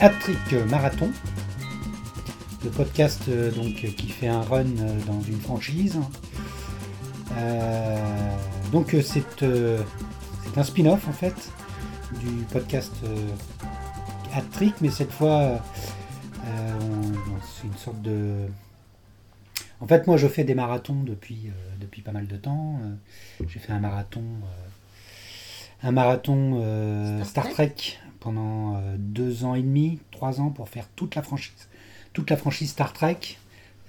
Hat-Trick Marathon, le podcast euh, donc, qui fait un run euh, dans une franchise. Euh, donc c'est un spin-off en fait du podcast Hat-Trick, mais cette fois c'est une sorte de... En fait moi je fais des marathons depuis, depuis pas mal de temps. J'ai fait un marathon un marathon Star, Trek pendant euh, deux ans et demi, trois ans pour faire toute la franchise, toute la franchise Star Trek.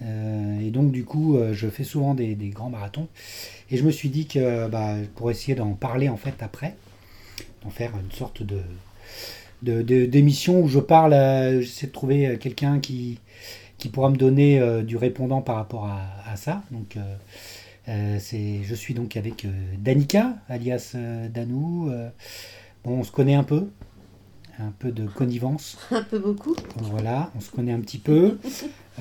Euh, et donc du coup, euh, je fais souvent des, grands marathons. Et je me suis dit que bah, pour essayer d'en parler en fait après, d'en faire une sorte de d'émission où je parle, j'essaie de trouver quelqu'un qui, qui pourra me donner du répondant par rapport à, ça. Donc je suis donc avec Danica, alias Danou. bon, on se connaît un peu, un peu de connivence. Un peu beaucoup. Voilà, on se connaît un petit peu.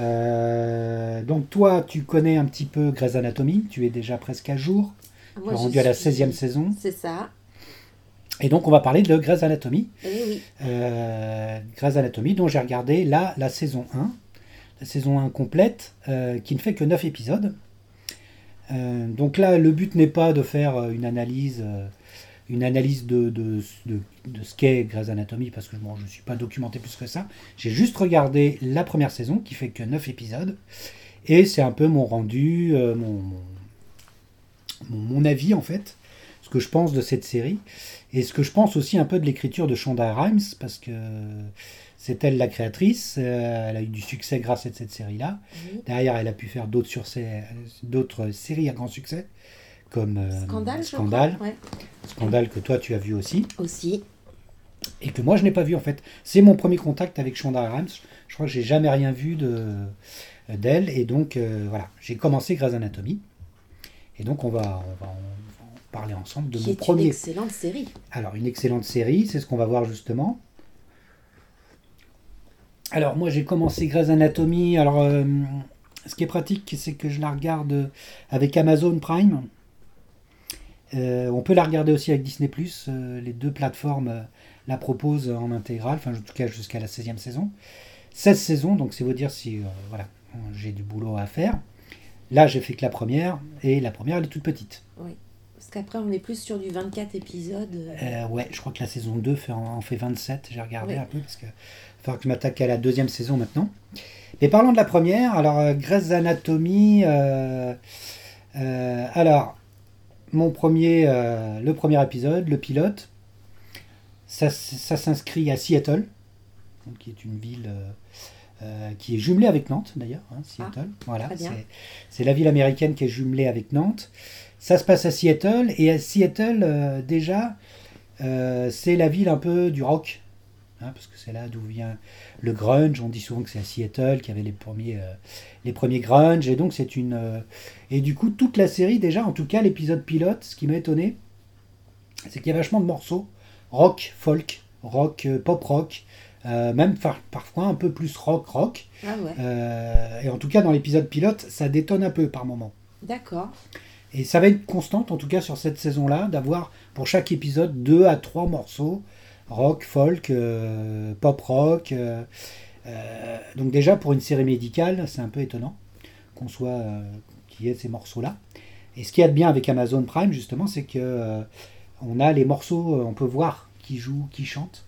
Euh, donc toi, tu connais un petit peu Grey's Anatomy, tu es déjà presque à jour. tu es rendu à la 16e saison. C'est ça. Et donc on va parler de Grey's Anatomy. Eh oui. Euh, Grey's Anatomy, dont j'ai regardé là la saison 1. La saison 1 complète, euh, qui ne fait que 9 épisodes. Donc là, le but n'est pas de faire une analyse une analyse de, de, de, ce qu'est Grey's Anatomy, parce que je ne suis pas documenté plus que ça. J'ai juste regardé la première saison, qui fait que 9 épisodes, et c'est un peu mon rendu, euh, mon, mon, avis en fait, ce que je pense de cette série, et ce que je pense aussi un peu de l'écriture de Shonda Rhimes, parce que c'est elle la créatrice, euh, elle a eu du succès grâce à cette série-là. Derrière, elle a pu faire d'autres séries à grand succès comme euh, Scandale, Scandale, Scandale que toi tu as vu aussi. Aussi. Et que moi je n'ai pas vu en fait. C'est mon premier contact avec Shonda Rhimes. Je crois que j'ai jamais rien vu de d'elle et donc euh, voilà, j'ai commencé Grey's Anatomy. Et donc on va, on va, en parler ensemble de Qui mon est premier. Une excellente série. Alors une excellente série, c'est ce qu'on va voir justement. Alors moi j'ai commencé Grey's Anatomy. Alors euh, ce qui est pratique, c'est que je la regarde avec Amazon Prime. Euh, on peut la regarder aussi avec Disney ⁇ euh, les deux plateformes euh, la proposent en intégrale, enfin en tout cas jusqu'à la 16e saison. 16 saisons, donc c'est vous dire si voilà, j'ai du boulot à faire. Là j'ai fait que la première, et la première elle est toute petite. Oui, parce qu'après on est plus sur du 24 épisodes. ouais, je crois que la saison 2 fait, en, fait 27, j'ai regardé un peu, parce que il que je m'attaque à la deuxième saison maintenant. Mais parlons de la première, alors Grey's Anatomy, alors mon premier, euh, le premier épisode, le pilote, ça, s'inscrit à Seattle, qui est une ville euh, euh, qui est jumelée avec Nantes d'ailleurs, hein, Seattle. Ah, voilà, c'est la ville américaine qui est jumelée avec Nantes. Ça se passe à Seattle et à Seattle déjà, c'est la ville un peu du rock, hein, parce que c'est là d'où vient le grunge. On dit souvent que c'est à Seattle qu'il y avait les premiers, euh, les premiers grunge. Et donc, c'est une. Euh, et du coup, toute la série, déjà, en tout cas, l'épisode pilote, ce qui m'a étonné, c'est qu'il y a vachement de morceaux rock, folk, rock, euh, pop rock. même parfois un peu plus rock rock. Ah ouais. et en tout cas dans l'épisode pilote, ça détonne un peu par moment. D'accord. Et ça va être constante, en tout cas sur cette saison-là, d'avoir pour chaque épisode deux à trois morceaux rock, folk, euh, pop rock. Euh, euh, donc déjà pour une série médicale, c'est un peu étonnant qu'on soit qu'il y ait ces morceaux-là. Et ce qu'il y a de bien avec Amazon Prime justement, c'est que on a les morceaux, on peut voir qui joue, qui chante.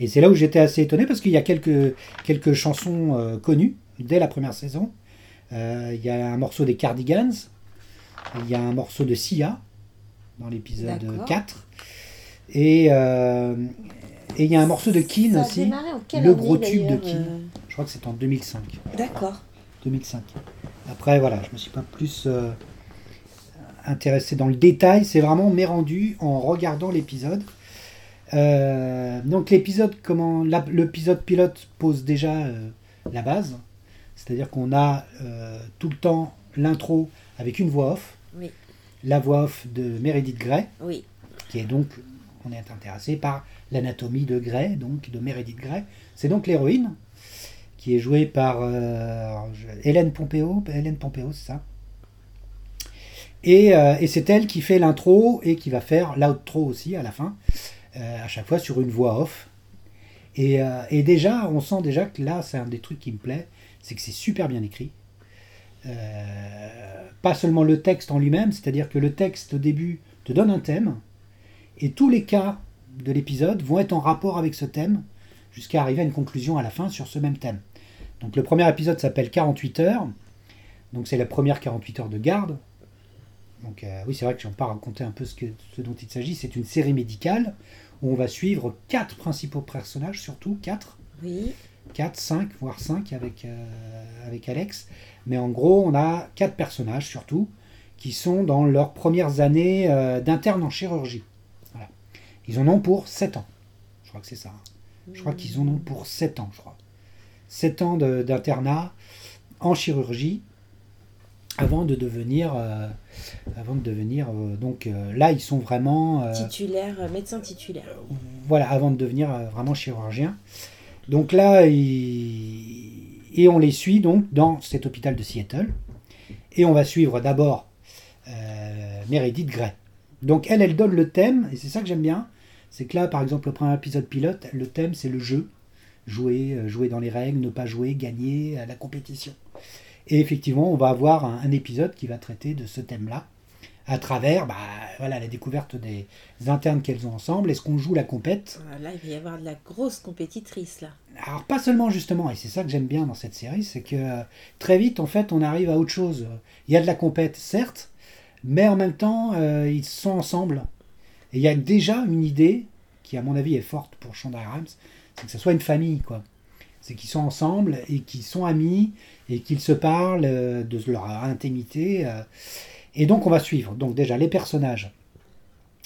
Et c'est là où j'étais assez étonné parce qu'il y a quelques, quelques chansons connues dès la première saison. il y a un morceau des Cardigans, il y a un morceau de Sia dans l'épisode 4. Euh, et il y a un morceau de Keane aussi, le gros tube de Keane. Euh je crois que c'est en 2005. D'accord. 2005. Après, voilà, je me suis pas plus euh, intéressé dans le détail. C'est vraiment m'est rendu en regardant l'épisode. donc l'épisode, comment l'épisode pilote pose déjà la base, c'est-à-dire qu'on a tout le temps l'intro avec une voix off. Oui. La voix off de Meredith Grey. Oui. Qui est donc on est intéressé par l'anatomie de Grey, donc de Meredith Grey. C'est donc l'héroïne qui est jouée par euh, Hélène Pompeo. Hélène Pompeo, c'est ça? Euh, et, c'est elle qui fait l'intro et qui va faire l'outro aussi à la fin, euh, à chaque fois sur une voix off. Et, déjà, on sent déjà que là, c'est un des trucs qui me plaît, c'est que c'est super bien écrit. Pas seulement le texte en lui-même, c'est-à-dire que le texte au début te donne un thème, et tous les cas de l'épisode vont être en rapport avec ce thème, jusqu'à arriver à une conclusion à la fin sur ce même thème. Donc le premier épisode s'appelle 48 heures, donc c'est la première 48 heures de garde. Donc euh, oui, c'est vrai que j'en pas raconter un peu ce, que, ce dont il s'agit. C'est une série médicale où on va suivre quatre principaux personnages, surtout quatre. Oui. 4, 5, voire 5 avec, euh, avec Alex. Mais en gros, on a quatre personnages surtout qui sont dans leurs premières années euh, d'interne en chirurgie. Ils en ont pour 7 ans. Je crois que c'est ça. hein. Je crois qu'ils en ont pour 7 ans, je crois. 7 ans d'internat en chirurgie avant de devenir euh, avant de devenir euh, donc euh, là ils sont vraiment Titulaire, médecin titulaire. voilà, avant de devenir vraiment chirurgien. Donc là, il- et on les suit donc dans cet hôpital de Seattle. Et on va suivre d'abord Meredith Grey. Donc elle, elle donne le thème, et c'est ça que j'aime bien. C'est que là, par exemple, le premier épisode pilote, le thème c'est le jeu. Jouer, euh, jouer dans les règles, ne pas jouer, gagner à la compétition. Et effectivement, on va avoir un, un épisode qui va traiter de ce thème-là, à travers bah, voilà, la découverte des internes qu'elles ont ensemble. Est-ce qu'on joue la compète? Ah, Là, il va y avoir de la grosse compétitrice, là. Alors pas seulement justement, et c'est ça que j'aime bien dans cette série, c'est que euh, très vite en fait on arrive à autre chose. Il y a de la compète certes, mais en même temps euh, ils sont ensemble. Et il y a déjà une idée qui à mon avis est forte pour Shonda Rhimes, c'est que ce soit une famille quoi. C'est qu'ils sont ensemble et qu'ils sont amis et qu'ils se parlent euh, de leur intimité. euh. et donc on va suivre. Donc déjà les personnages.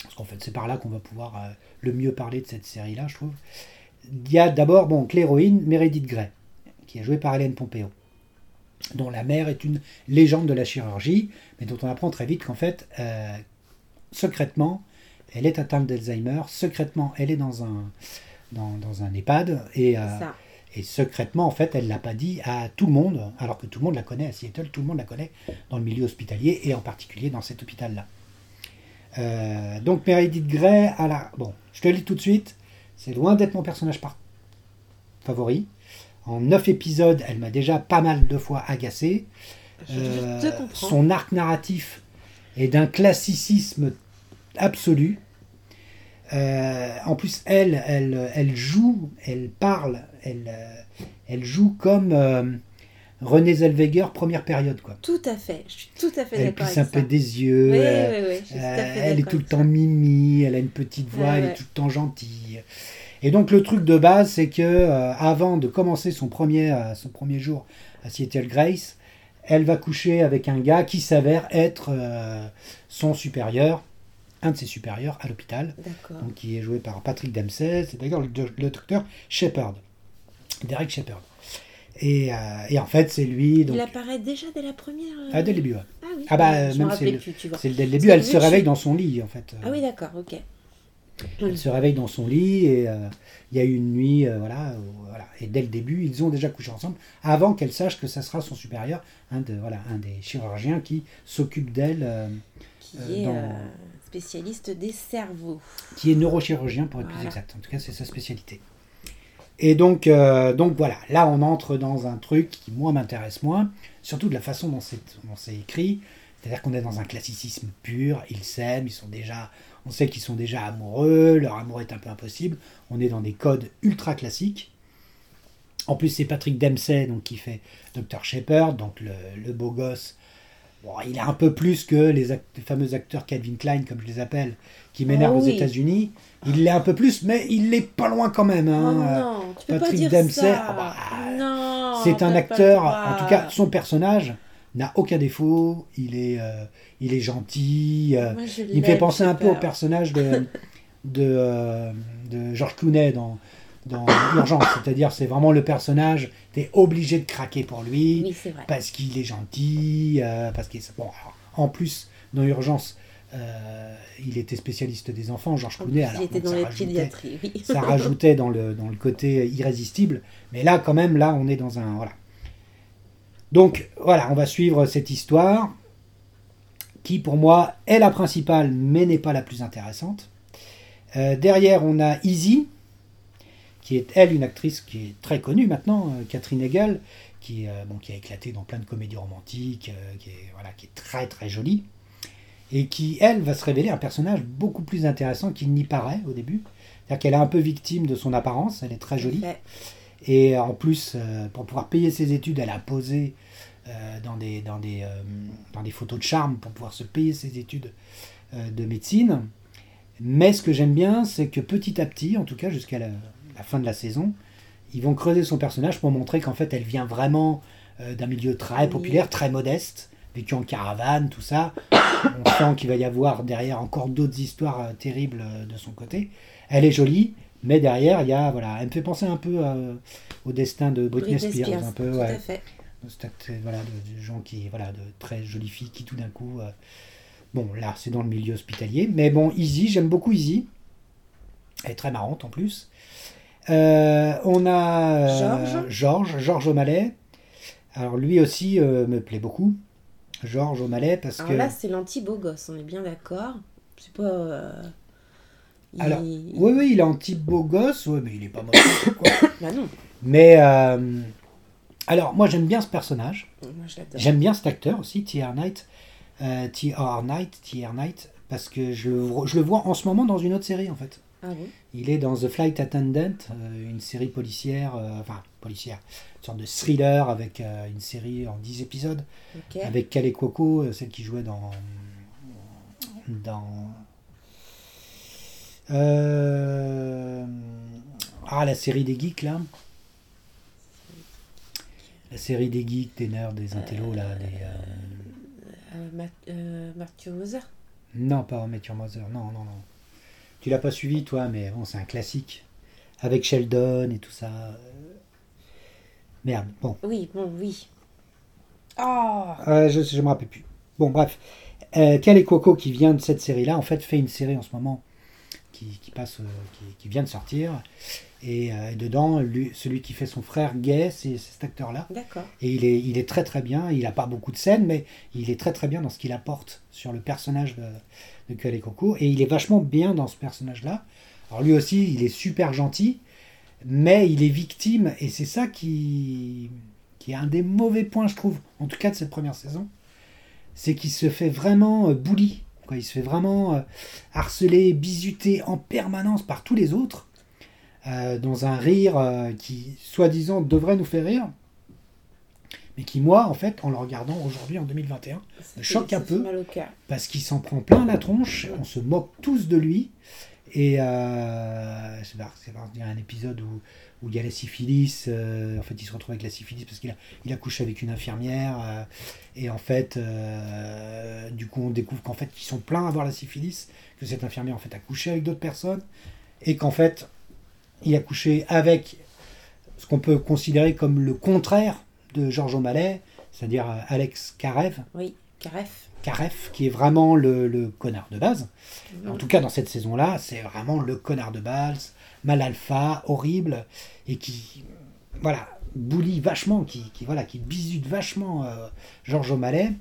Parce qu'en fait c'est par là qu'on va pouvoir euh, le mieux parler de cette série là je trouve. Il y a d'abord donc l'héroïne Meredith Grey, qui est jouée par Hélène Pompeo, dont la mère est une légende de la chirurgie, mais dont on apprend très vite qu'en fait, secrètement, elle est atteinte d'Alzheimer, secrètement, elle est dans un, dans, dans un EHPAD, et, euh, et secrètement, en fait, elle ne l'a pas dit à tout le monde, alors que tout le monde la connaît à Seattle, tout le monde la connaît dans le milieu hospitalier, et en particulier dans cet hôpital-là. Euh, donc Meredith Grey, à la... bon, je te le lis tout de suite, c'est loin d'être mon personnage par... favori. En neuf épisodes, elle m'a déjà pas mal de fois agacé. Je Euh, son arc narratif est d'un classicisme absolu. Euh, en plus, elle, elle, elle joue, elle parle, elle, euh, elle joue comme euh, Renée Zellweger première période quoi. Tout à fait. Je suis tout à fait Elle d'accord plisse avec un ça. peu des yeux. Oui, euh, oui, oui. Je suis tout à fait elle est tout le temps ça. mimi, elle a une petite voix, elle ouais. est tout le temps gentille. Et donc le truc de base, c'est que avant de commencer son premier, son premier jour à Seattle Grace, elle va coucher avec un gars qui s'avère être son supérieur, un de ses supérieurs à l'hôpital, D'accord. donc qui est joué par Patrick Dempsey, c'est d'ailleurs le, do- le docteur Shepard, Derek Shepard. Et, euh, et en fait, c'est lui. Donc, Il apparaît déjà dès la première. euh, ah, dès le début, ouais. Ah oui. Ah bah, même me c'est le-. C'est dès le début, elle se réveille suis- dans son lit, en fait. Ah oui, d'accord, ok. Elle se réveille dans son lit et euh, il y a eu une nuit, euh, voilà, où- voilà. Et dès le début, ils ont déjà couché ensemble avant qu'elle sache que ça sera son supérieur, un, de, voilà, un des chirurgiens qui s'occupe d'elle, Qui est dans- spécialiste des cerveaux. qui est neurochirurgien pour être plus exact. En tout cas, c'est sa spécialité. Et donc, euh, donc voilà, là on entre dans un truc qui moi m'intéresse moins, surtout de la façon dont c'est dont c'est écrit. C'est-à-dire qu'on est dans un classicisme pur, ils s'aiment, ils sont déjà, on sait qu'ils sont déjà amoureux, leur amour est un peu impossible. On est dans des codes ultra classiques. En plus, c'est Patrick Dempsey donc qui fait Dr Shepard, donc le, le beau gosse. Bon, il est un peu plus que les, act- les fameux acteurs Calvin Klein, comme je les appelle, qui m'énervent Oh aux. États-Unis. Il l'est un peu plus, mais il l'est pas loin quand même. Hein. Non, Patrick Dempsey, ah bah, c'est un acteur, en tout cas, son personnage n'a aucun défaut. Il est, euh, il est gentil. euh, Moi, il me fait penser un peu au personnage de, de, euh, de George Clooney dans, dans Urgence. C'est-à-dire, c'est vraiment le personnage, tu es obligé de craquer pour lui Oui, c'est vrai. parce qu'il est gentil, euh, parce qu'il bon, alors, en plus dans Urgence, euh, il était spécialiste des enfants, Georges Clooney. alors, il était donc, dans ça rajoutait- oui. ça rajoutait dans le, dans le côté irrésistible. Mais là, quand même, là, on est dans un. Voilà. Donc, voilà, on va suivre cette histoire qui, pour moi, est la principale, mais n'est pas la plus intéressante. Euh, derrière, on a Easy, qui est elle une actrice qui est très connue maintenant, euh, Catherine Hegel, qui, euh, bon, qui a éclaté dans plein de comédies romantiques, euh, qui, est, voilà, qui est très très jolie, et qui, elle, va se révéler un personnage beaucoup plus intéressant qu'il n'y paraît au début. C'est-à-dire qu'elle est un peu victime de son apparence, elle est très jolie. Ouais. Et en plus, euh, pour pouvoir payer ses études, elle a posé dans, des, dans, des, dans des photos de charme pour pouvoir se payer ses études de médecine. Mais ce que j'aime bien, c'est que petit à petit, en tout cas jusqu'à la, la fin de la saison, ils vont creuser son personnage pour montrer qu'en fait, elle vient vraiment euh, d'un milieu très populaire, très modeste, vécu en caravane, tout ça. On sent qu'il va y avoir derrière encore d'autres histoires euh, terribles euh, de son côté. Elle est jolie, mais derrière, il y a, voilà, elle me fait penser un peu au destin de Britney, Spears, un peu, tout ouais. à fait. Voilà, de, de gens qui, voilà, de très jolies filles qui tout d'un coup, bon, là, c'est dans le milieu hospitalier, mais bon, Izzy, j'aime beaucoup Izzy. Elle est très marrante en plus. Euh, on a euh, Georges. Georges, Georges O'Malley. Alors lui aussi euh, me plaît beaucoup. Georges O'Malley parce Alors que là, c'est l'anti-beau gosse, on est bien d'accord. C'est pas. euh, il- Alors, oui oui il est un type beau gosse, ouais, mais il est pas moche. quoi. Bah non, Mais euh, alors moi j'aime bien ce personnage. J'aime bien cet acteur aussi, T.R. Knight. Euh, T.R. Knight, T.R. Knight, parce que je le, vois- je le vois en ce moment dans une autre série en fait. Ah bon Il est dans The Flight Attendant, euh, une série policière, euh, enfin policière, une sorte de thriller avec euh, une série en 10 épisodes, avec Kale Cuoco, celle qui jouait dans. dans. euh, ah, la série des geeks là. La série des geeks, des nerds, des intellos là. Des, euh, Moser Non, pas Your Mother, non, non, non. Tu l'as pas suivi, toi, mais bon, c'est un classique. Avec Sheldon et tout ça. Merde, bon. Oui, bon, oui. Oh Euh, je ne me rappelle plus. Bon, bref. Euh, Cal et Coco, qui vient de cette série-là, en fait, fait une série en ce moment qui, qui passe, euh, qui, qui vient de sortir. Et euh, dedans, lui- celui qui fait son frère gay, c'est cet acteur-là. D'accord. Et il est, il est très très bien. Il n'a pas beaucoup de scènes, mais il est très très bien dans ce qu'il apporte sur le personnage de, de Coco. Et il est vachement bien dans ce personnage-là. Alors lui aussi, il est super gentil, mais il est victime. Et c'est ça qui, qui est un des mauvais points, je trouve, en tout cas de cette première saison. C'est qu'il se fait vraiment euh, bully. Quoi. Il se fait vraiment euh, harceler, bisuter en permanence par tous les autres. Euh, dans un rire euh, qui, soi-disant, devrait nous faire rire mais qui, moi, en fait, en le regardant aujourd'hui en 2021, Ça Me choque un peu. parce qu'il s'en prend plein la tronche, on se moque tous de lui. Et euh, c'est un épisode où, où il y a la syphilis, euh, en fait il se retrouve avec la syphilis parce qu'il a, il a couché avec une infirmière, euh, et en fait, euh, du coup on découvre qu'en fait ils sont pleins à avoir la syphilis, que cette infirmière en fait a couché avec d'autres personnes, et qu'en fait il a couché avec ce qu'on peut considérer comme le contraire de Georges O'Malley, c'est-à-dire euh, Alex Karev, Oui, Caref. Karef, qui est vraiment le, le connard de base. Mhm. En tout cas, dans cette saison-là, c'est vraiment le connard de base, mal alpha, horrible, et qui, voilà, bully vachement, qui, qui, voilà, qui bisute vachement euh, Georges O'Malley.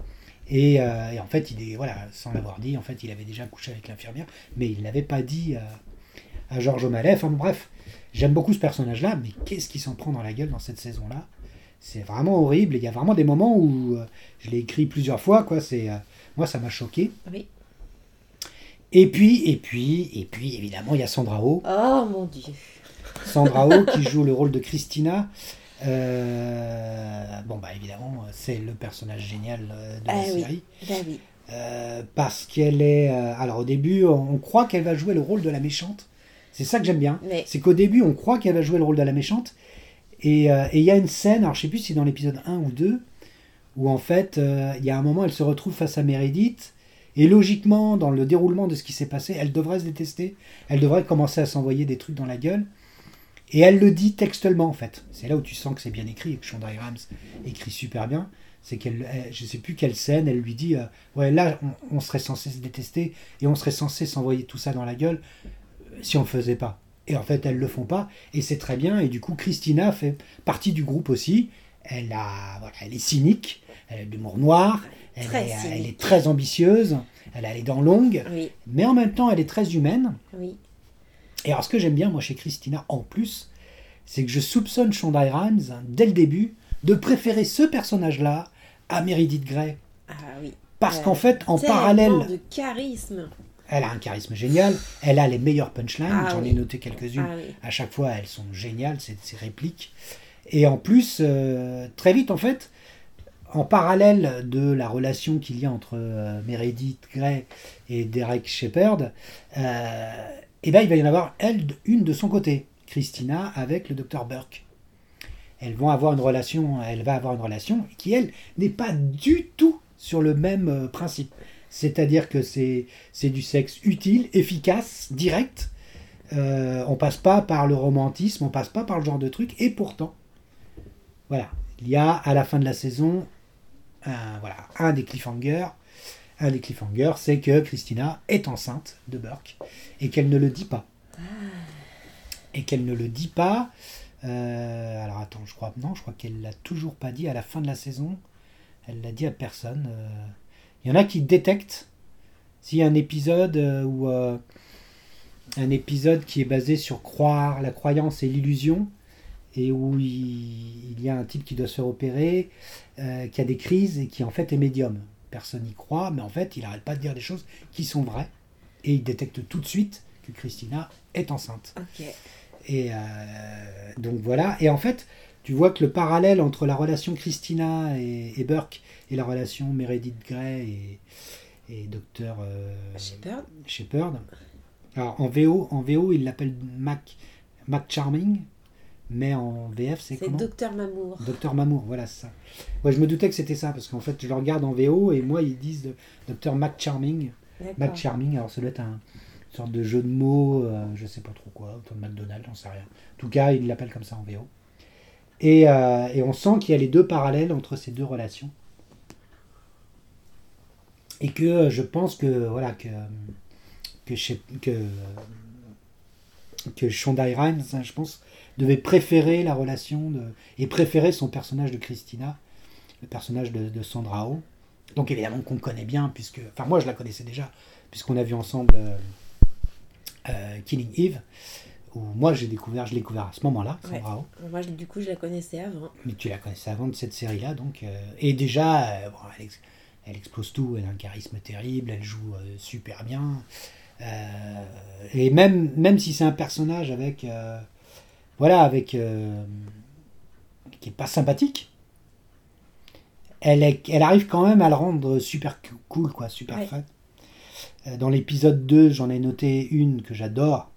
Et, euh, et en fait, il est, voilà, sans l'avoir dit, en fait, il avait déjà couché avec l'infirmière, mais il ne l'avait pas dit à, à Georges O'Malley. Enfin, bref, j'aime beaucoup ce personnage-là, mais qu'est-ce qui s'en prend dans la gueule dans cette saison-là? C'est vraiment horrible. Il y a vraiment des moments où euh, je l'ai écrit plusieurs fois, quoi. C'est, euh, moi, ça m'a choqué. Oui. Et puis, et puis, et puis, évidemment, il y a Sandra Oh. Oh mon dieu. Sandra Oh qui joue le rôle de Christina. Euh, bon, bah évidemment, c'est le personnage génial de la Ah oui. série. Bah oui. Euh, parce qu'elle est. euh, alors, au début, on croit qu'elle va jouer le rôle de la méchante. C'est ça que j'aime bien. Mais C'est qu'au début, on croit qu'elle va jouer le rôle de la méchante. Et euh, il y a une scène, alors je sais plus si c'est dans l'épisode 1 ou 2, où en fait, euh, il y a un moment, elle se retrouve face à Meredith. Et logiquement, dans le déroulement de ce qui s'est passé, elle devrait se détester. Elle devrait commencer à s'envoyer des trucs dans la gueule. Et elle le dit textuellement, en fait. C'est là où tu sens que c'est bien écrit et que Shonda Rhimes écrit super bien. C'est qu'elle, elle- je sais plus quelle scène, elle lui dit euh, Ouais, là, on, on serait censé se détester et on serait censé s'envoyer tout ça dans la gueule euh, si on le faisait pas. Et en fait, elles le font pas. Et c'est très bien. Et du coup, Christina fait partie du groupe aussi. Elle, a, voilà, elle est cynique, elle a de l'humour noir, elle Très est, elle cynique. est très ambitieuse, elle a les dents longues, oui, mais en même temps, elle est très humaine. oui. Et alors, ce que j'aime bien, moi, chez Christina, en plus, c'est que je soupçonne Shonda Rhimes, dès le début, de préférer ce personnage-là à Meredith Grey. Ah oui. Parce Euh, qu'en fait, en parallèle, de charisme. Elle a un charisme génial, elle a les meilleures punchlines, Ah j'en ai noté quelques-unes. Ah oui. À chaque fois, elles sont géniales, ces, ces répliques. Et en plus, euh, très vite, en fait, en parallèle de la relation qu'il y a entre euh, Meredith Grey et Derek Shepard, euh, eh ben, il va y en avoir, elle, une de son côté, Christina, avec le docteur Burke. Elles vont avoir une relation, elle va avoir une relation qui, elle, n'est pas du tout sur le même euh, principe. C'est-à-dire que c'est du sexe utile, efficace, direct, euh, on passe pas par le romantisme, on passe pas par le genre de truc, et pourtant, voilà, il y a à la fin de la saison, un, voilà, un des cliffhangers, un des cliffhangers, c'est que Christina est enceinte de Burke et qu'elle ne le dit pas, et qu'elle ne le dit pas. euh, alors attends, je crois non, je crois qu'elle l'a toujours pas dit à la fin de la saison. Elle l'a dit à personne. euh. Il y en a qui détectent s'il y a un épisode euh, où euh, un épisode qui est basé sur croire, la croyance et l'illusion, et où il, il y a un type qui doit se faire opérer, euh, qui a des crises et qui en fait est médium. Personne n'y croit, mais en fait il n'arrête pas de dire des choses qui sont vraies, et il détecte tout de suite que Christina est enceinte. Et euh, donc voilà. Et en fait, tu vois que le parallèle entre la relation Christina et, et Burke et la relation Meredith Grey et, et Docteur euh, Shepard. Shepard. Alors en VO, en VO, il l'appelle Mac, Mac Charming, mais en VF, c'est C'est comment Docteur Mamour. Docteur Mamour, voilà c'est ça. Ouais, je me doutais que c'était ça parce qu'en fait, je le regarde en VO et moi ils disent Docteur Mac Charming. Mac. Charming, alors ça doit être un une sorte de jeu de mots, euh, je sais pas trop quoi, autour de McDonald's, j'en sais rien. En tout cas, il l'appelle comme ça en VO. Et, euh, et on sent qu'il y a les deux parallèles entre ces deux relations. Et que euh, je pense que voilà que que chez- que Shonda Rhimes, je pense, devait préférer la relation et préférer son personnage de Christina, le personnage de, Sandra Oh. Donc évidemment qu'on connaît bien puisque, enfin moi je la connaissais déjà puisqu'on a vu ensemble euh, Killing Eve où moi j'ai découvert, je l'ai découvert à ce moment-là, Ouais. Oh. Moi, je- du coup, je la connaissais avant. Mais tu la connaissais avant de cette série-là, donc. euh, et déjà, euh, bon, elle, ex- elle explose tout, elle a un charisme terrible, elle joue euh, super bien. Et même, même si c'est un personnage avec. voilà, avec. qui est pas sympathique, elle, est, elle arrive quand même à le rendre super cool, quoi, super Ouais. fun. Dans l'épisode 2, j'en ai noté une que j'adore,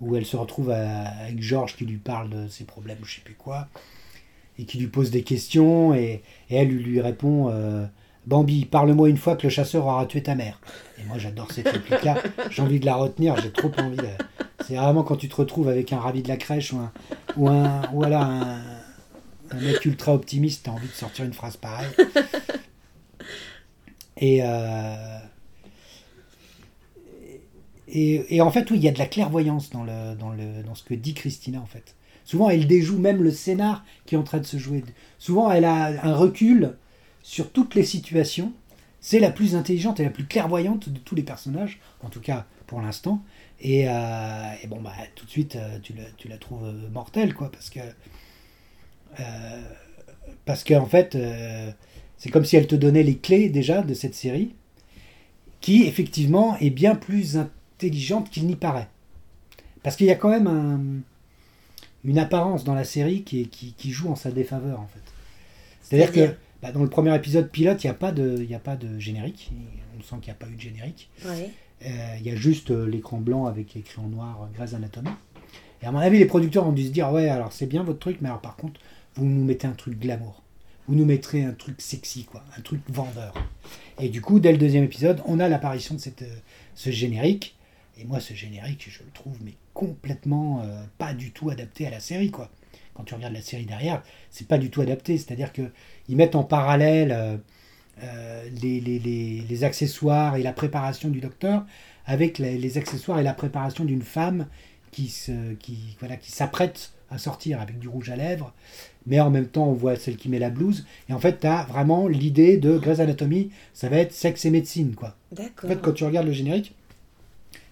où elle se retrouve avec Georges qui lui parle de ses problèmes je sais plus quoi, et qui lui pose des questions, et, elle lui répond euh, Bambi, parle-moi une fois que le chasseur aura tué ta mère. Et moi j'adore cette réplique-là, j'ai envie de la retenir, j'ai trop envie de... C'est vraiment quand tu te retrouves avec un ravi de la crèche ou un, ou un mec ultra optimiste, t'as envie de sortir une phrase pareille. Et, euh, et, en fait, oui, il y a de la clairvoyance dans, le, dans, le, dans ce que dit Christina, en fait. Souvent, elle déjoue même le scénar qui est en train de se jouer. Souvent, elle a un recul sur toutes les situations. C'est la plus intelligente et la plus clairvoyante de tous les personnages, en tout cas pour l'instant. Et, euh, bon, bah, tout de suite, euh, tu, la, tu la trouves euh, mortelle, quoi, parce que. parce qu'en fait, euh, c'est comme si elle te donnait les clés déjà de cette série, qui effectivement est bien plus intelligente qu'il n'y paraît. Parce qu'il y a quand même un, une apparence dans la série qui, est- qui, qui joue en sa défaveur, en fait. C'est-à-dire que bah, dans le premier épisode pilote, il n'y a, pas de- y a pas de générique. On sent qu'il n'y a pas eu de générique. Ouais. Euh, Il y a juste euh, l'écran blanc avec écrit en noir euh, Grey's Anatomy. Et à mon avis, les producteurs ont dû se dire Ouais, alors c'est bien votre truc, mais alors par contre, vous nous mettez un truc glamour. Vous nous mettrez un truc sexy, quoi, un truc vendeur. Et du coup, dès le deuxième épisode, on a l'apparition de cette, euh, ce générique. Et moi, ce générique, je le trouve mais complètement euh, pas du tout adapté à la série, quoi. Quand tu regardes la série derrière, c'est pas du tout adapté. C'est-à-dire que ils mettent en parallèle euh, euh, les, les- les- les accessoires et la préparation du docteur avec les, accessoires et la préparation d'une femme qui se, qui, voilà, qui s'apprête à sortir avec du rouge à lèvres, mais en même temps on voit celle qui met la blouse. Et en fait, tu as vraiment l'idée de Grey's Anatomy, ça va être sexe et médecine, quoi. En D'accord. fait, quand tu regardes le générique,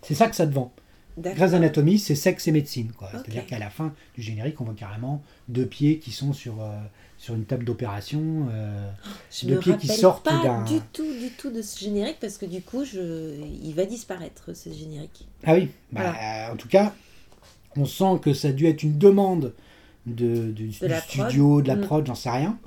c'est ça que ça te vend. Grey's Anatomy, c'est sexe et médecine. quoi. C'est-à-dire qu'à la fin du générique, on voit carrément deux pieds qui sont sur, euh, sur une table d'opération. euh, Je de me pieds qui sortent pas d'un- du tout, du tout de ce générique parce que du coup, je... il va disparaître ce générique. Ah oui, bah, euh, en tout cas, on sent que ça a dû être une demande de, du, du la prod. studio, de la Mm. prod, j'en sais rien.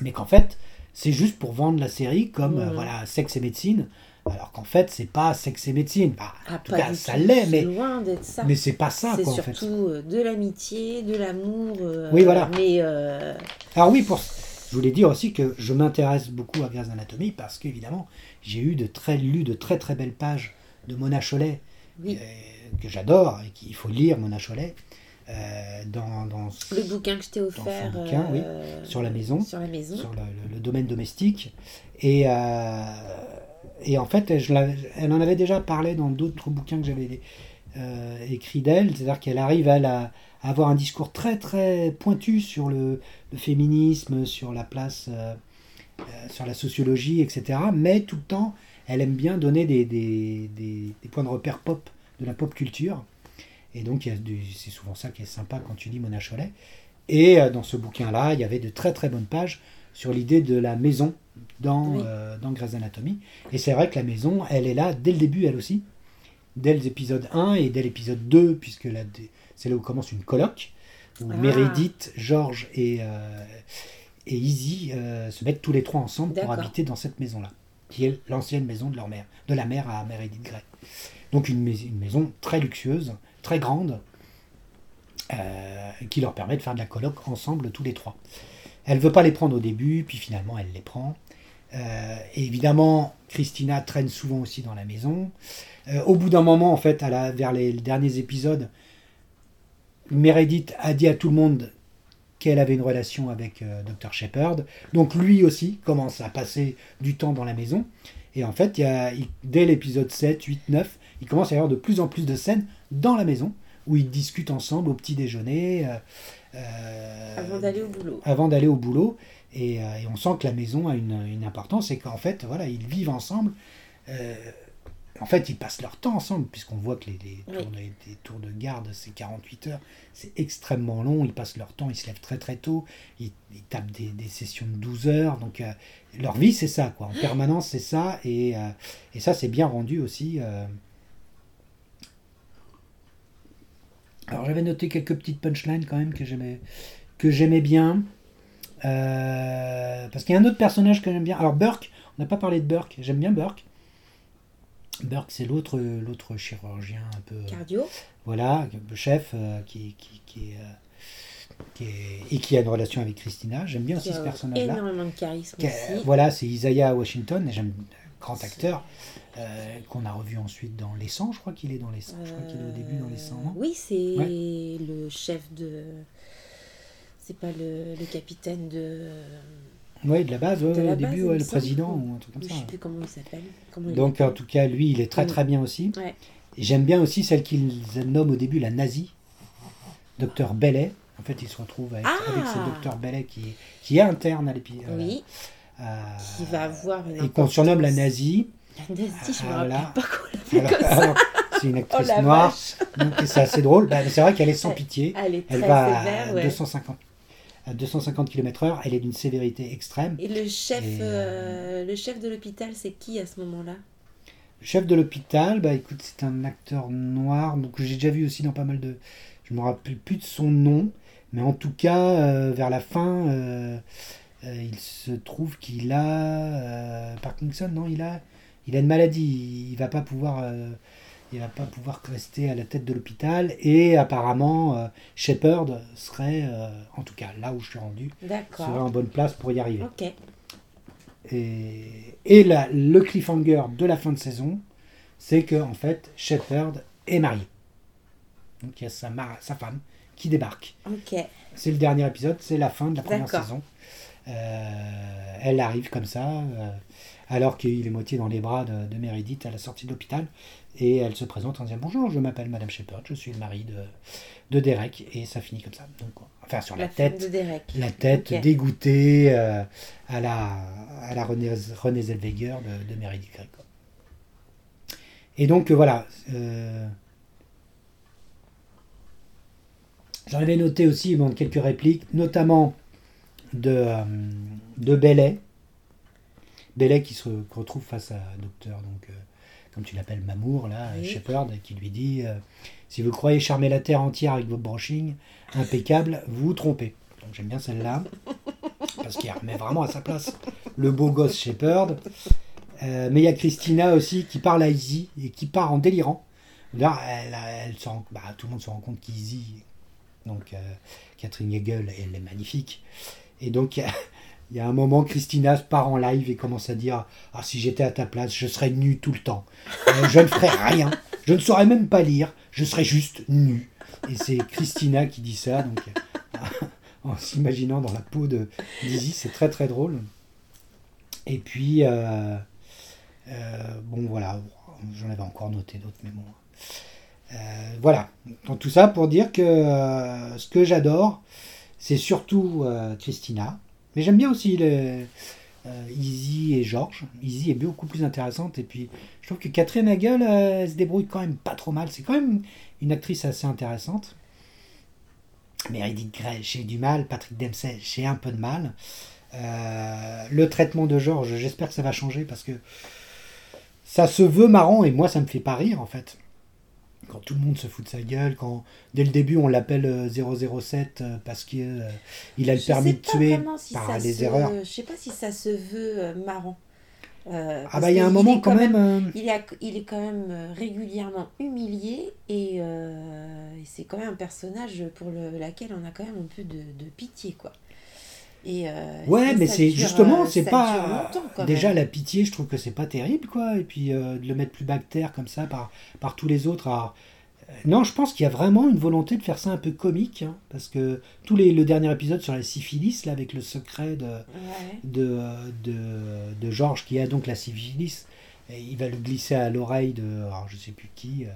Mais qu'en fait, c'est juste pour vendre la série comme euh, Mm. voilà, sexe et médecine. Alors qu'en fait, c'est pas sexe et médecine. Bah, Ah, en tout cas, ça l'est, mais, loin d'être ça. mais c'est pas ça, c'est quoi, en fait. surtout euh, de l'amitié, de l'amour. euh, Oui, voilà. Mais euh, Alors oui, pour... je voulais dire aussi que je m'intéresse beaucoup à Grey's Anatomy parce qu'évidemment, j'ai eu de très, lu de très très belles pages de Mona Cholet oui, euh, que j'adore et qu'il faut lire, Mona Cholet, euh, dans, dans, le bouquin que je t'ai offert bouquin, oui, sur la maison, sur la maison. sur le, le- le domaine domestique. Et, et en fait, elle en avait déjà parlé dans d'autres bouquins que j'avais euh, écrits d'elle. C'est-à-dire qu'elle arrive à, avoir un discours très très pointu sur le, féminisme, sur la place, euh, euh, sur la sociologie, etc. Mais tout le temps, elle aime bien donner des, des, points de repère pop, de la pop culture. Et donc, c'est souvent ça qui est sympa quand tu lis Mona Cholet. Et euh, dans ce bouquin-là, il y avait de très très bonnes pages sur l'idée de la maison dans, Oui. euh, dans Grey's Anatomy. Et c'est vrai que la maison, elle est là dès le début, elle aussi. Dès l'épisode 1 et dès l'épisode 2, puisque là, c'est là où commence une colloque, où Ah. Meredith, George et, euh, et Izzy euh, se mettent tous les trois ensemble pour habiter dans cette maison-là, qui est l'ancienne maison de leur mère, de la mère à Meredith Grey. Donc une, mais- une maison très luxueuse, très grande, qui leur permet de faire de la colloque ensemble tous les trois. Elle veut pas les prendre au début, puis finalement elle les prend. Euh, et évidemment, Christina traîne souvent aussi dans la maison. Euh, au bout d'un moment, en fait, vers les derniers épisodes, Meredith a dit à tout le monde qu'elle avait une relation avec euh, Dr Shepard. Donc lui aussi commence à passer du temps dans la maison. Et en fait, dès l'épisode 7, 8, 9, il commence à y avoir de plus en plus de scènes dans la maison où ils discutent ensemble au petit déjeuner. Euh, Avant d'aller au boulot. avant d'aller au boulot. Et, euh, et on sent que la maison a une, une importance et qu'en fait, voilà, ils vivent ensemble. Euh, en fait, ils passent leur temps ensemble, puisqu'on voit que les, les Oui. tours, les- les tours de garde, c'est 48 heures. C'est extrêmement long. Ils passent leur temps, ils se lèvent très très tôt. Ils, ils tapent des, des sessions de 12 heures. Donc, leur vie, c'est ça, quoi. En permanence, c'est ça. Et, et ça, c'est bien rendu aussi. euh. Alors, j'avais noté quelques petites punchlines quand même que j'aimais que j'aimais bien. Euh, parce qu'il y a un autre personnage que j'aime bien. Alors Burke, on n'a pas parlé de Burke. J'aime bien Burke. Burke, c'est l'autre l'autre chirurgien un peu. Cardio. Voilà, le chef euh, qui, qui, qui est, euh, qui est- et qui a une relation avec Christina. J'aime bien aussi ce personnage-là. énormément de charisme aussi. Voilà, c'est Isaiah Washington, et j'aime grand acteur euh, qu'on a revu ensuite dans Les 100. Je crois qu'il est dans Les 100. Je crois qu'il est au début dans Les 100. non? Euh, Oui, c'est Ouais. le chef de. C'est pas le, le capitaine de. Oui, de la base, ouais, de ouais, la au début, ouais, le président ou un truc comme Je ça. sais plus comment il s'appelle. Il Donc en tout cas, lui, il est très très bien aussi. J'aime bien aussi celle qu'ils nomment au début la nazie, docteur Bellet. En fait, il se retrouve avec, Ah avec ce docteur Bellet qui, est- qui est interne à l'épi- euh, Oui, qui va avoir une et qu'on surnomme la nazie. Je me Ah, rappelle là. pas qu'on l'appelait Alors, comme ça. alors, c'est une Oh actrice noire, vache. donc c'est assez drôle. Bah, c'est vrai qu'elle est sans pitié. Elle est très Elle va sévère, à ouais. 250, à 250 km/h. Elle est d'une sévérité extrême. Et le chef, Et, euh, le chef de l'hôpital, c'est qui à ce moment-là? Le chef de l'hôpital, bah écoute, c'est un acteur noir, donc j'ai déjà vu aussi dans pas mal de. Je me rappelle plus de son nom, mais en tout cas, euh, vers la fin, euh, euh, il se trouve qu'il a euh, Parkinson, non, il a, il a une maladie, il va pas pouvoir, euh, il va pas pouvoir rester à la tête de l'hôpital, et apparemment, euh, Shepard serait, euh, en tout cas là où je suis rendu, serait en bonne place pour y arriver. Et, et la- le cliffhanger de la fin de saison, c'est que en fait, Shepard est marié. Donc il y a sa, femme qui débarque. C'est le dernier épisode, c'est la fin de la première saison. Euh, elle arrive comme ça, alors qu'il est moitié dans les bras de, de Meredith à la sortie de l'hôpital. Et elle se présente en disant Bonjour, je m'appelle Madame Shepard, je suis le mari de, de Derek. Et ça finit comme ça. Donc, enfin, sur la, tête de Derek. la tête dégoûtée euh, à la, à la Renée Zellweger de, de Meredith. Et donc euh, voilà. euh, J'en avais noté aussi bon, quelques répliques, notamment de, de Bellet. Qui se retrouve face à Docteur, donc, euh, comme tu l'appelles, Mamour, là, Oui. Shepard, qui lui dit euh, Si vous croyez charmer la Terre entière avec votre brushing impeccable, vous vous trompez. Donc j'aime bien celle-là, parce qu'il remet vraiment à sa place le beau gosse Shepard. Euh, mais il y a Christina aussi qui parle à Izzy et qui part en délirant. Là, elle, elle se rend- bah, tout le monde se rend compte qu'Izzy, donc Catherine Hegel, elle est magnifique. Et donc, il y a- un moment, Christina part en live et commence à dire Ah, si j'étais à ta place, je serais nue tout le temps. Euh, je ne ferais rien. Je ne saurais même pas lire. Je serais juste nue. Et c'est Christina qui dit ça. Euh, en s'imaginant dans la peau de Dizzy, c'est très très drôle. Et puis, euh, bon voilà, j'en avais encore noté d'autres, mais bon. Voilà, donc tout ça pour dire que ce que j'adore, c'est surtout Christina, mais j'aime bien aussi les, euh, Izzy et Georges. Izzy est beaucoup plus intéressante, et puis je trouve que Catherine Hagel, euh, se débrouille quand même pas trop mal. C'est quand même une actrice assez intéressante. Meredith Grey, j'ai du mal. Patrick Dempsey, j'ai un peu de mal. Euh, le traitement de Georges, j'espère que ça va changer parce que ça se veut marrant et moi ça me fait pas rire en fait. Quand tout le monde se fout de sa gueule, quand dès le début on l'appelle euh, 007 euh, parce qu'il a le Je permis de tuer si par les se- erreurs. Je sais pas si ça se veut euh, marrant. Euh, Ah bah il y a un moment quand même. euh, Il, est, il est quand même euh, régulièrement humilié et, euh, c'est quand même un personnage pour le, laquelle on a quand même un peu de, de pitié quoi. Et, euh, Ouais, mais c'est justement, euh, c'est pas déjà la pitié. Je trouve que c'est pas terrible, quoi. Et puis euh, de le mettre plus bactère comme ça par par tous les autres. alors, euh, non, je pense qu'il y a vraiment une volonté de faire ça un peu comique, hein, parce que tous les le dernier épisode sur la syphilis là avec le secret de Ouais. de de, de Georges qui a donc la syphilis, et il va le glisser à l'oreille de alors je sais plus qui,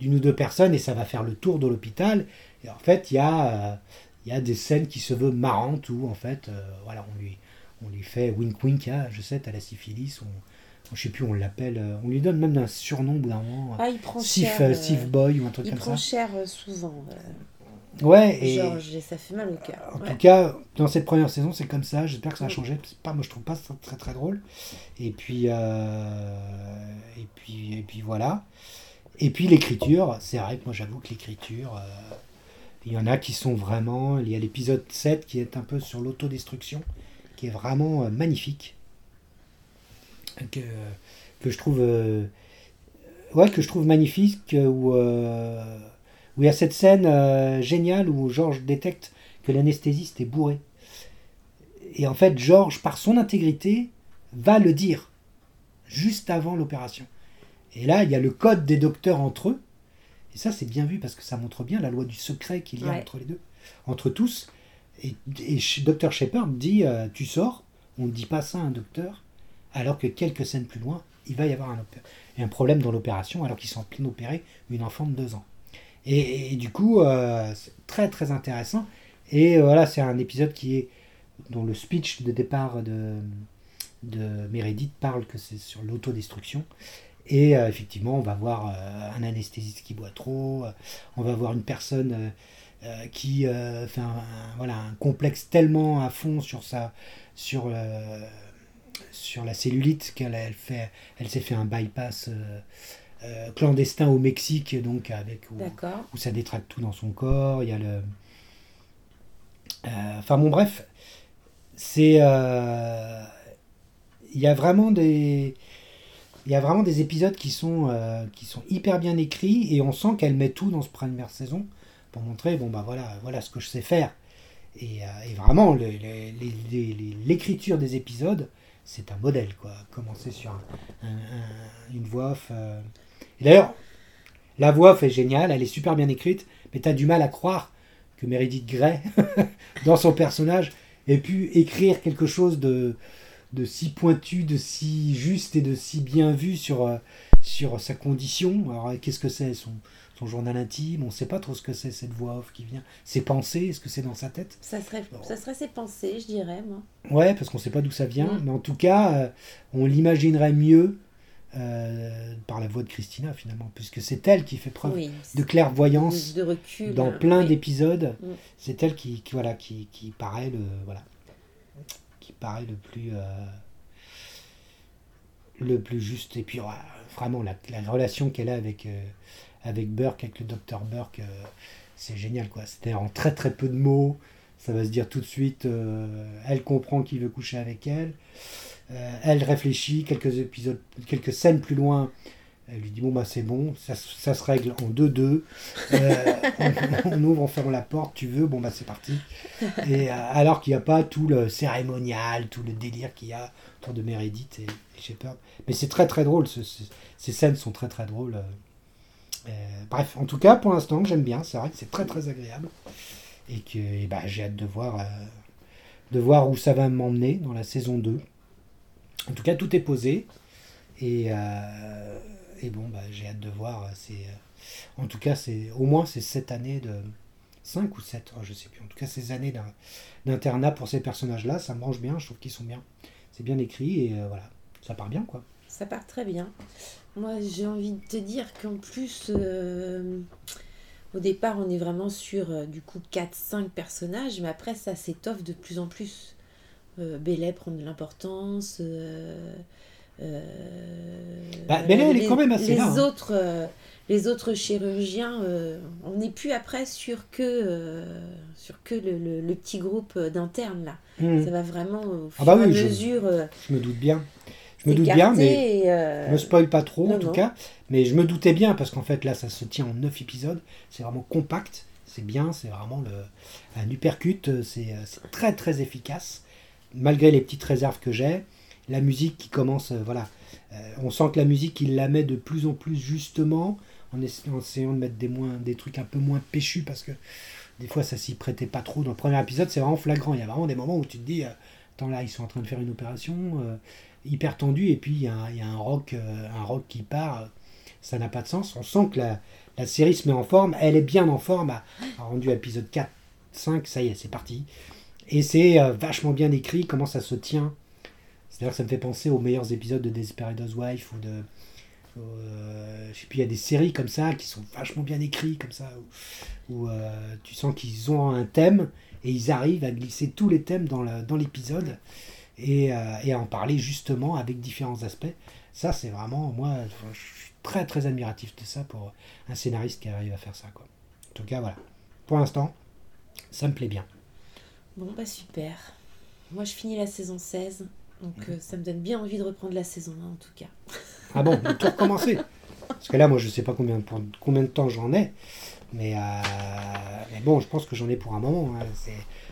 d'une ou deux personnes et ça va faire le tour de l'hôpital. Et en fait, il y a il y a des scènes qui se veulent marrantes où en fait euh, voilà on lui on lui fait wink wink ah, je sais t'as la syphilis on je sais plus on l'appelle euh, on lui donne même un surnom au bout d'un moment Ah, il prend Sif, cher. euh, Sif Boy ou un truc il comme prend ça cher euh, souvent. euh, ouais et et ça fait mal au cœur. en Ouais. tout cas dans cette première saison c'est comme ça j'espère que ça va changer c'est pas moi je trouve pas ça très très drôle et puis euh, et puis et puis voilà et puis l'écriture c'est vrai que moi j'avoue que l'écriture euh, il y en a qui sont vraiment il y a l'épisode 7 qui est un peu sur l'autodestruction qui est vraiment euh, magnifique. Que, que je trouve euh, ouais que je trouve magnifique euh, où euh, il y a cette scène euh, géniale où Georges détecte que l'anesthésiste est bourré. Et en fait Georges par son intégrité va le dire juste avant l'opération. Et là il y a le code des docteurs entre eux et ça c'est bien vu parce que ça montre bien la loi du secret qu'il y a Ouais. entre les deux entre tous et, et Dr Shepard dit euh, tu sors on ne dit pas ça à un docteur alors que quelques scènes plus loin, il va y avoir un, problème dans l'opération, alors qu'ils sont en train d'opérer une enfant de deux ans. Et, et du coup, euh, c'est très très intéressant. Et euh, voilà, c'est un épisode qui est dont le speech de départ de, de Meredith parle que c'est sur l'autodestruction. Et euh, effectivement, on va voir euh, un anesthésiste qui boit trop, euh, on va voir une personne qui fait un, voilà, un complexe tellement à fond sur sa sur sur la cellulite qu'elle elle fait elle s'est fait un bypass euh, clandestin au Mexique donc avec où, ça détraque tout dans son corps. Il y a le Euh, enfin bon bref c'est euh, il y a vraiment des il y a vraiment des épisodes qui sont euh, qui sont hyper bien écrits et on sent qu'elle met tout dans ce première saison pour montrer bon bah voilà voilà ce que je sais faire et, euh, vraiment l'écriture des épisodes c'est un modèle quoi commencer sur un- un- un- une voix off euh. d'ailleurs la voix off est géniale elle est super bien écrite mais tu as du mal à croire que Meredith Grey dans son personnage ait pu écrire quelque chose de de si pointu, de si juste et de si bien vu sur, euh, sur sa condition. Alors, qu'est-ce que c'est son, son journal intime? On ne sait pas trop ce que c'est cette voix off qui vient. Ses pensées, est-ce que c'est dans sa tête? Ça serait, ça serait ses pensées, je dirais, moi. Ouais, parce qu'on ne sait pas d'où ça vient. Mm. Mais en tout cas, euh, on l'imaginerait mieux euh, par la voix de Christina finalement, puisque c'est elle qui fait preuve Oui. de clairvoyance de recul. dans hein, plein oui. d'épisodes. Mm. C'est elle qui, qui, voilà qui, qui paraît le voilà qui paraît le plus euh, le plus juste. Et puis vraiment la, la relation qu'elle a avec euh, avec Burke avec le docteur Burke euh, c'est génial quoi. C'était en très très peu de mots ça va se dire tout de suite elle comprend qu'il veut coucher avec elle elle réfléchit quelques épisodes quelques scènes plus loin elle lui dit bon bah c'est bon ça, ça se règle en 2-2 Euh, on, ouvre on ferme la porte tu veux bon bah c'est parti. Et euh, alors qu'il n'y a pas tout le cérémonial tout le délire qu'il y a autour de Meredith et, et Shepard. Mais c'est très très drôle ce- ce- ces scènes sont très très drôles Euh, bref en tout cas pour l'instant j'aime bien c'est vrai que c'est très très agréable. Et que bah, j'ai hâte de voir de voir où ça va m'emmener dans la saison 2 en tout cas tout est posé. Et, et bon bah, j'ai hâte de voir c'est euh, en tout cas c'est au moins c'est cette année de 5 ou 7 je sais plus en tout cas ces années d'in- d'internat pour ces personnages là ça me branche bien je trouve qu'ils sont bien c'est bien écrit et euh, voilà ça part bien quoi Ça part très bien. Moi, j'ai envie de te dire qu'en plus, euh, au départ, on est vraiment sur euh, du coup 4-5 personnages, mais après, ça s'étoffe de plus en plus. Euh, Bellet prend de l'importance. Euh, euh, Bah, Bellet, elle est les- quand même assez les là, hein. Autres, euh, les autres chirurgiens, euh, on n'est plus après sur que, sur que le, le- le petit groupe d'internes là. Mhm. Ça va vraiment au Ah fur bah et à je- mesure. je me doute bien je me doute bien mais euh, Je me spoil pas trop en tout non. cas, mais je me doutais bien parce qu'en fait là ça se tient en 9 épisodes, c'est vraiment compact, c'est bien, c'est vraiment le, un uppercut, c'est très très efficace, malgré les petites réserves que j'ai. La musique qui commence, euh, voilà, Euh, on sent que la musique il la met de plus en plus justement, en, essa- en essayant de mettre des, moins, des trucs un peu moins péchus parce que des fois ça s'y prêtait pas trop. Dans le premier épisode c'est vraiment flagrant, il y a vraiment des moments où tu te dis, euh, attends là ils sont en train de faire une opération. hyper tendu et puis il y, a un- rock, un rock qui part, ça n'a pas de sens. On sent que la, série se met en forme, elle est bien en forme, a, a rendu épisode 4, 5, ça y est, c'est parti. Et c'est vachement bien écrit, comment ça se tient. C'est-à-dire que ça me fait penser aux meilleurs épisodes de Desperate Housewives ou de... euh, je sais plus, il y a des séries comme ça qui sont vachement bien écrites, comme ça, où, euh, tu sens qu'ils ont un thème et ils arrivent à glisser tous les thèmes dans dans l'épisode et, euh, et à en parler justement avec différents aspects. Ça, c'est vraiment, moi, je suis très très admiratif de ça pour un scénariste qui arrive à faire ça. Quoi. En tout cas, voilà. Pour l'instant, ça me plaît bien. Bon, bah super. Moi, je finis la saison 16. Donc, euh, ça me donne bien envie de reprendre la saison 1 en tout cas. Ah bon, on tout recommencer Parce que là, moi, je sais pas combien, pour combien de temps j'en ai. Mais, euh, mais bon, je pense que j'en ai pour un moment. hein.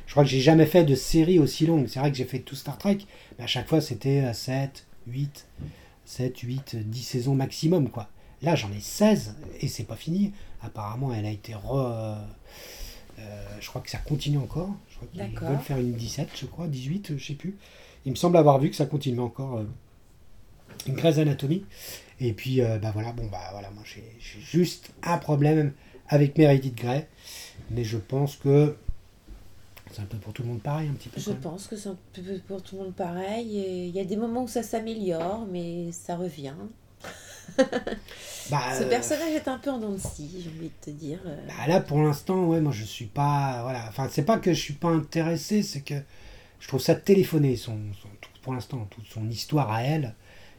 Je crois que j'ai jamais fait de série aussi longue. C'est vrai que j'ai fait tout Star Trek, mais à chaque fois, c'était euh, 7, 8, 7, 8, 10 saisons maximum, quoi. Là, j'en ai 16 et c'est pas fini. Apparemment, elle a été re. euh, je crois que ça continue encore. Je crois qu'ils veulent faire une 17, je crois, 18, je sais plus. Il me semble avoir vu que ça continue encore. euh, une Grey's Anatomy. Et puis, euh, bah voilà, bon, bah voilà, moi j'ai juste un problème avec Meredith Grey. Mais je pense que c'est un peu pour tout le monde pareil, un petit peu. Je pense que c'est un peu pour tout le monde pareil. Et Il y a des moments où ça s'améliore, mais ça revient. Bah, Ce euh, personnage est un peu en dents de scie, j'ai envie de te dire. bah, là, pour l'instant, ouais, moi je suis pas. Voilà, enfin, c'est pas que je suis pas intéressé, c'est que je trouve ça téléphoné. Son, pour l'instant, toute son histoire à elle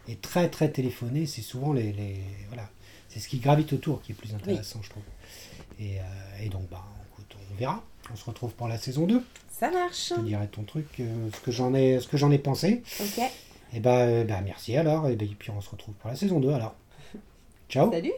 est très très téléphonée. C'est souvent les. les- voilà, c'est ce qui gravite autour qui est plus intéressant, je trouve. Et, euh, et donc, bah, écoute, on verra. On se retrouve pour la saison 2. Ça marche. Je te dirai ton truc, euh, ce que j'en ai, ce que j'en ai pensé. Ok. Et bah, euh, bah, merci alors. Et, bah, et puis on se retrouve pour la saison 2 alors. Ciao. Salut.